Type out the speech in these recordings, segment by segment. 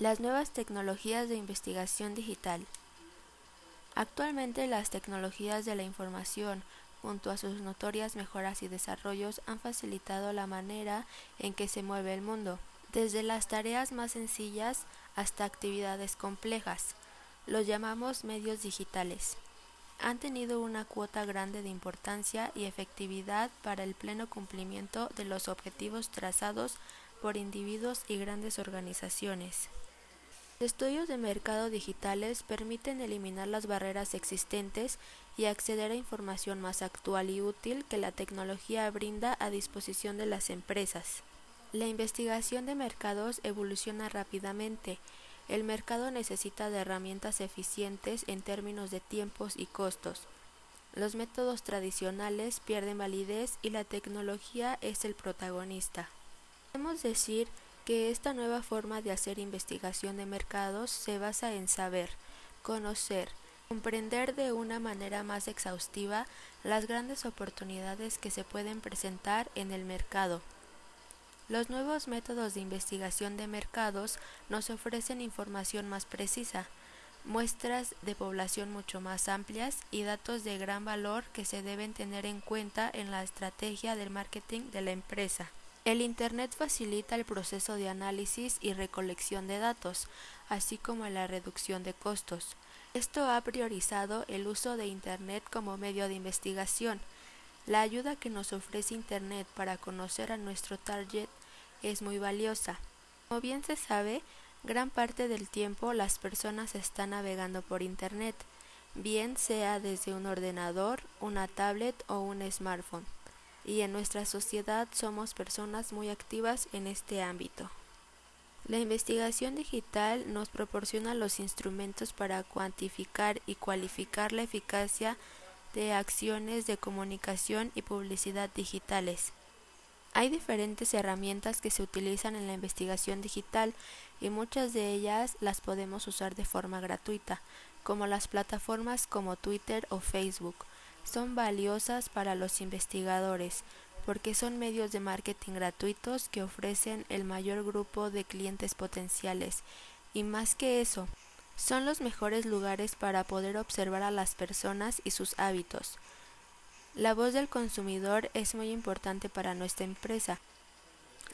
Las nuevas tecnologías de investigación digital. Actualmente las tecnologías de la información, junto a sus notorias mejoras y desarrollos, han facilitado la manera en que se mueve el mundo, desde las tareas más sencillas hasta actividades complejas. Los llamamos medios digitales. Han tenido una cuota grande de importancia y efectividad para el pleno cumplimiento de los objetivos trazados por individuos y grandes organizaciones. Estudios de mercado digitales permiten eliminar las barreras existentes y acceder a información más actual y útil que la tecnología brinda a disposición de las empresas. La investigación de mercados evoluciona rápidamente. El mercado necesita de herramientas eficientes en términos de tiempos y costos. Los métodos tradicionales pierden validez y la tecnología es el protagonista. Podemos decir que esta nueva forma de hacer investigación de mercados se basa en saber, conocer, comprender de una manera más exhaustiva las grandes oportunidades que se pueden presentar en el mercado. Los nuevos métodos de investigación de mercados nos ofrecen información más precisa, muestras de población mucho más amplias y datos de gran valor que se deben tener en cuenta en la estrategia del marketing de la empresa. El Internet facilita el proceso de análisis y recolección de datos, así como la reducción de costos. Esto ha priorizado el uso de Internet como medio de investigación. La ayuda que nos ofrece Internet para conocer a nuestro target es muy valiosa. Como bien se sabe, gran parte del tiempo las personas están navegando por Internet, bien sea desde un ordenador, una tablet o un smartphone y en nuestra sociedad somos personas muy activas en este ámbito. La investigación digital nos proporciona los instrumentos para cuantificar y cualificar la eficacia de acciones de comunicación y publicidad digitales. Hay diferentes herramientas que se utilizan en la investigación digital y muchas de ellas las podemos usar de forma gratuita, como las plataformas como Twitter o Facebook, son valiosas para los investigadores porque son medios de marketing gratuitos que ofrecen el mayor grupo de clientes potenciales y más que eso, son los mejores lugares para poder observar a las personas y sus hábitos. La voz del consumidor es muy importante para nuestra empresa.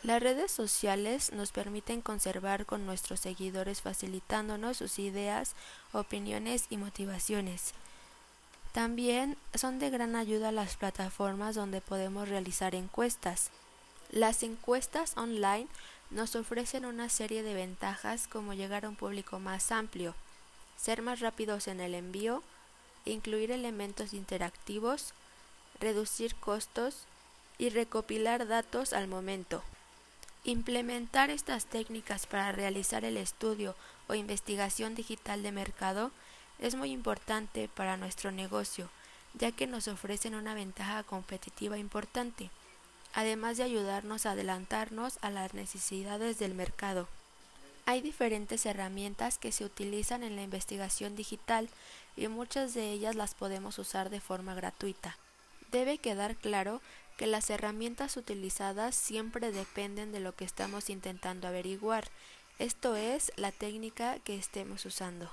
Las redes sociales nos permiten conservar con nuestros seguidores facilitándonos sus ideas, opiniones y motivaciones. También son de gran ayuda las plataformas donde podemos realizar encuestas. Las encuestas online nos ofrecen una serie de ventajas como llegar a un público más amplio, ser más rápidos en el envío, incluir elementos interactivos, reducir costos y recopilar datos al momento. Implementar estas técnicas para realizar el estudio o investigación digital de mercado es muy importante para nuestro negocio, ya que nos ofrecen una ventaja competitiva importante, además de ayudarnos a adelantarnos a las necesidades del mercado. Hay diferentes herramientas que se utilizan en la investigación digital y muchas de ellas las podemos usar de forma gratuita. Debe quedar claro que las herramientas utilizadas siempre dependen de lo que estamos intentando averiguar, esto es la técnica que estemos usando.